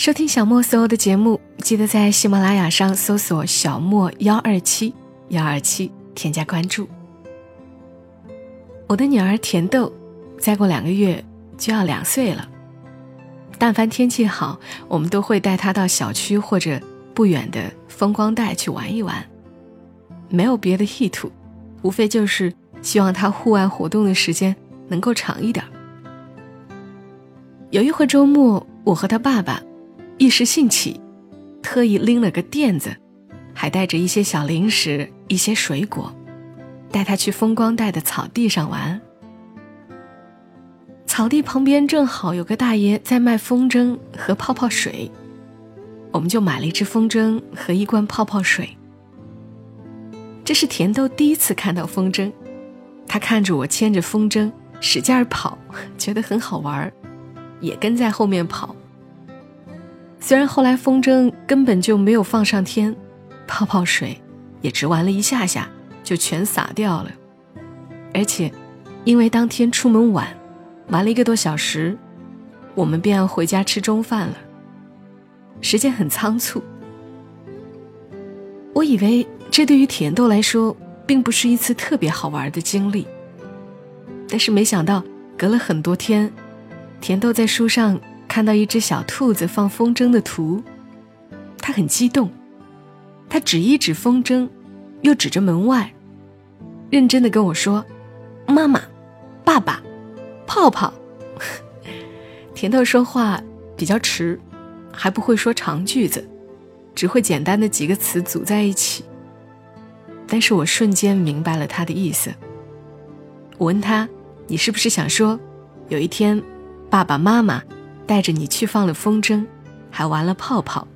收听小莫所有的节目，记得在喜马拉雅上搜索“小莫幺二七幺二七”，添加关注。我的女儿甜豆，再过两个月就要两岁了。但凡天气好，我们都会带她到小区或者不远的风光带去玩一玩。没有别的意图，无非就是希望她户外活动的时间能够长一点。有一回周末，我和她爸爸。一时兴起，特意拎了个垫子，还带着一些小零食、一些水果，带他去风光带的草地上玩。草地旁边正好有个大爷在卖风筝和泡泡水，我们就买了一只风筝和一罐泡泡水。这是甜豆第一次看到风筝，他看着我牵着风筝使劲儿跑，觉得很好玩，也跟在后面跑。虽然后来风筝根本就没有放上天，泡泡水也只玩了一下下就全洒掉了，而且因为当天出门晚，玩了一个多小时，我们便要回家吃中饭了。时间很仓促，我以为这对于甜豆来说并不是一次特别好玩的经历，但是没想到隔了很多天，甜豆在书上。看到一只小兔子放风筝的图，他很激动，他指一指风筝，又指着门外，认真的跟我说：“妈妈，爸爸，泡泡。”甜豆说话比较迟，还不会说长句子，只会简单的几个词组在一起。但是我瞬间明白了他的意思。我问他：“你是不是想说，有一天，爸爸妈妈？”带着你去放了风筝，还玩了泡泡。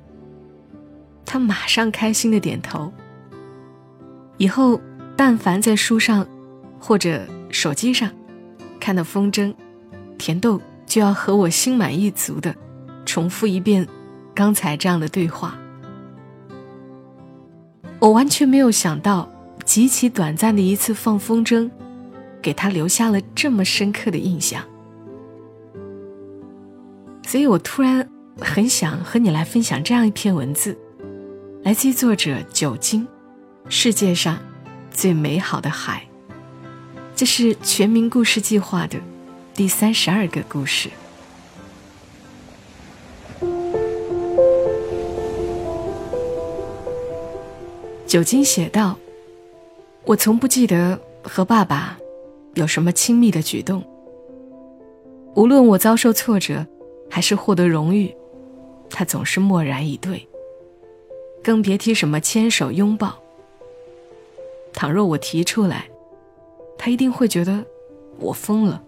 他马上开心的点头。以后但凡在书上或者手机上看到风筝，甜豆就要和我心满意足的重复一遍刚才这样的对话。我完全没有想到，极其短暂的一次放风筝，给他留下了这么深刻的印象。所以我突然很想和你来分享这样一篇文字，来自于作者酒精，世界上最美好的海。这是全民故事计划的第三十二个故事。酒精写道：“我从不记得和爸爸有什么亲密的举动，无论我遭受挫折。”还是获得荣誉，他总是默然以对。更别提什么牵手拥抱。倘若我提出来，他一定会觉得我疯了。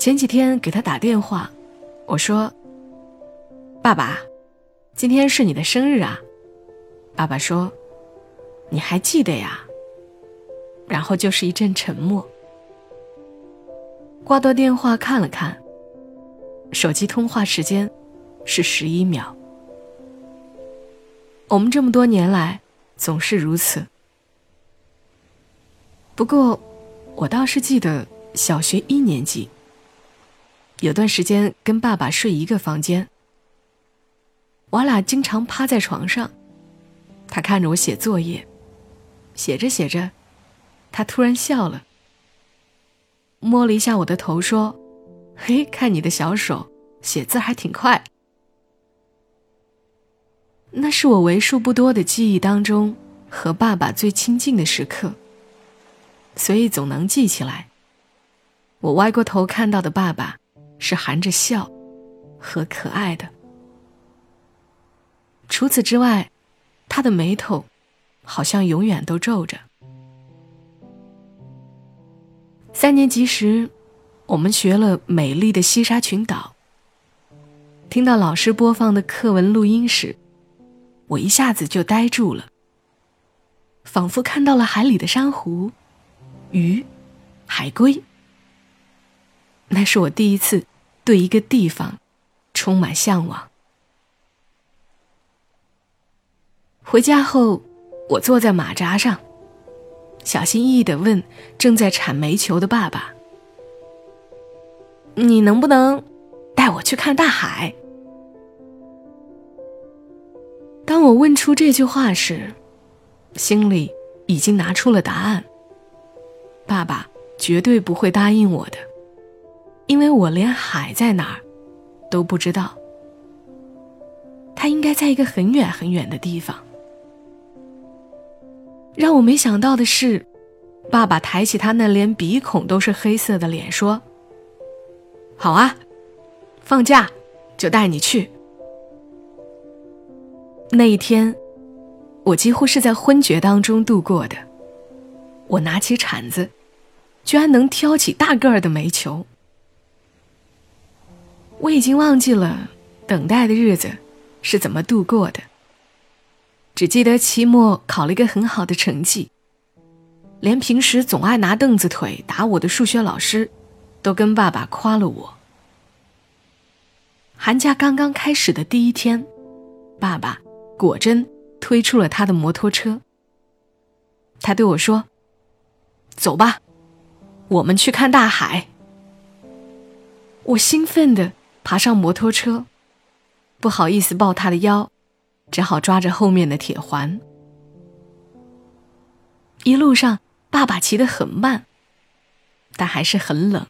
前几天给他打电话，我说：“爸爸，今天是你的生日啊。”爸爸说：“你还记得呀？”然后就是一阵沉默。挂断电话，看了看。手机通话时间是十一秒。我们这么多年来总是如此。不过，我倒是记得小学一年级，有段时间跟爸爸睡一个房间，我俩经常趴在床上，他看着我写作业，写着写着，他突然笑了。摸了一下我的头，说：“嘿，看你的小手，写字还挺快。”那是我为数不多的记忆当中和爸爸最亲近的时刻，所以总能记起来。我歪过头看到的爸爸是含着笑和可爱的。除此之外，他的眉头好像永远都皱着。三年级时，我们学了美丽的西沙群岛。听到老师播放的课文录音时，我一下子就呆住了，仿佛看到了海里的珊瑚、鱼、海龟。那是我第一次对一个地方充满向往。回家后，我坐在马扎上。小心翼翼的问正在铲煤球的爸爸：“你能不能带我去看大海？”当我问出这句话时，心里已经拿出了答案。爸爸绝对不会答应我的，因为我连海在哪儿都不知道。他应该在一个很远很远的地方。让我没想到的是，爸爸抬起他那连鼻孔都是黑色的脸说：“好啊，放假就带你去。”那一天，我几乎是在昏厥当中度过的。我拿起铲子，居然能挑起大个儿的煤球。我已经忘记了等待的日子是怎么度过的。只记得期末考了一个很好的成绩，连平时总爱拿凳子腿打我的数学老师，都跟爸爸夸了我。寒假刚刚开始的第一天，爸爸果真推出了他的摩托车。他对我说：“走吧，我们去看大海。”我兴奋地爬上摩托车，不好意思抱他的腰。只好抓着后面的铁环。一路上，爸爸骑得很慢，但还是很冷。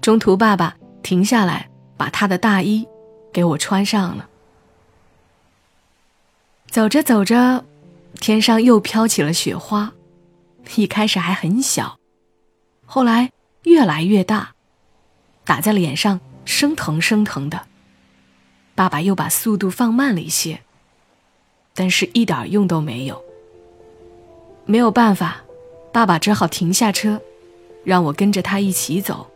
中途，爸爸停下来，把他的大衣给我穿上了。走着走着，天上又飘起了雪花，一开始还很小，后来越来越大，打在脸上生疼生疼的。爸爸又把速度放慢了一些，但是一点用都没有。没有办法，爸爸只好停下车，让我跟着他一起走。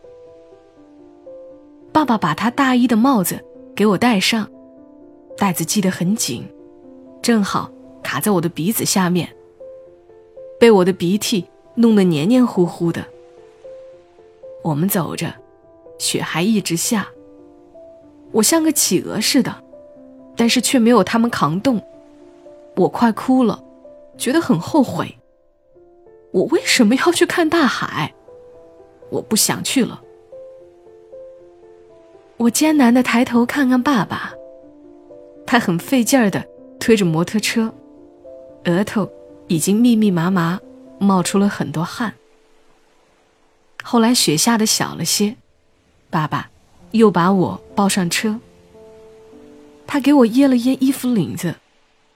爸爸把他大衣的帽子给我戴上，带子系得很紧，正好卡在我的鼻子下面，被我的鼻涕弄得黏黏糊糊的。我们走着，雪还一直下。我像个企鹅似的，但是却没有他们扛冻。我快哭了，觉得很后悔。我为什么要去看大海？我不想去了。我艰难的抬头看看爸爸，他很费劲儿的推着摩托车，额头已经密密麻麻冒出了很多汗。后来雪下的小了些，爸爸。又把我抱上车。他给我掖了掖衣服领子，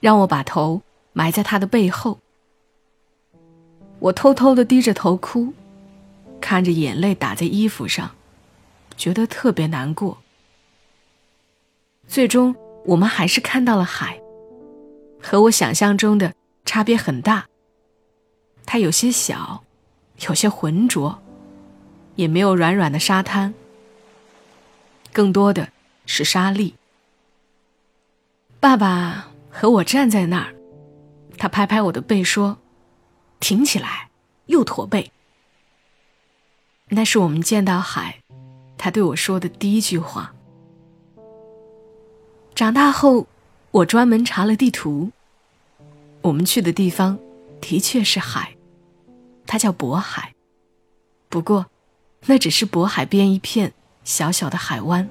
让我把头埋在他的背后。我偷偷的低着头哭，看着眼泪打在衣服上，觉得特别难过。最终，我们还是看到了海，和我想象中的差别很大。它有些小，有些浑浊，也没有软软的沙滩。更多的是沙粒。爸爸和我站在那儿，他拍拍我的背说：“挺起来，又驼背。”那是我们见到海，他对我说的第一句话。长大后，我专门查了地图，我们去的地方的确是海，它叫渤海。不过，那只是渤海边一片。小小的海湾。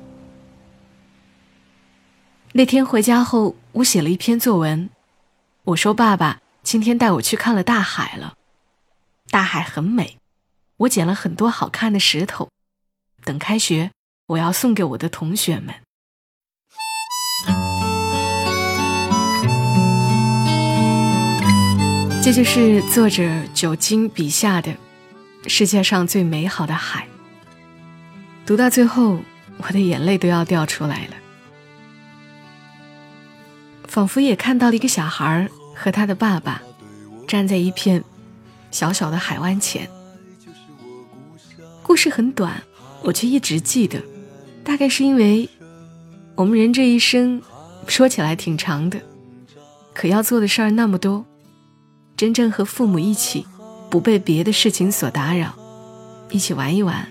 那天回家后，我写了一篇作文。我说：“爸爸今天带我去看了大海了，大海很美。我捡了很多好看的石头，等开学我要送给我的同学们。这就是作者酒精笔下的世界上最美好的海。读到最后我的眼泪都要掉出来了。仿佛也看到了一个小孩和他的爸爸站在一片小小的海湾前。故事很短我却一直记得，大概是因为我们人这一生说起来挺长的，可要做的事儿那么多。真正和父母一起，不被别的事情所打扰，一起玩一玩，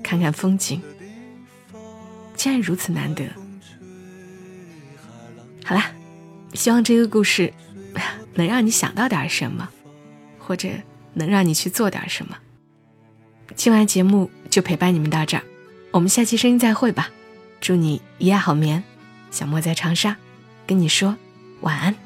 看看风景，竟然如此难得。好啦，希望这个故事能让你想到点什么，或者能让你去做点什么。今晚节目就陪伴你们到这儿，我们下期声音再会吧。祝你一夜好眠，小莫在长沙，跟你说晚安。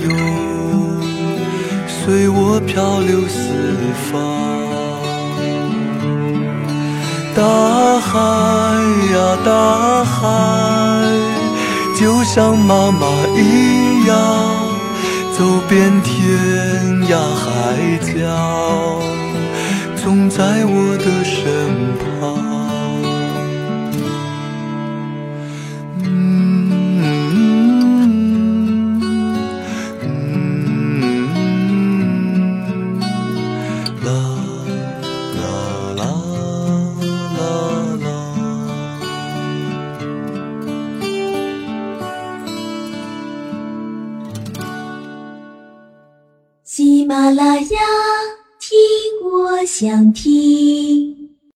随我漂流四方，大海呀大海，就像妈妈一样，走遍天涯海角，总在我的身旁。想听。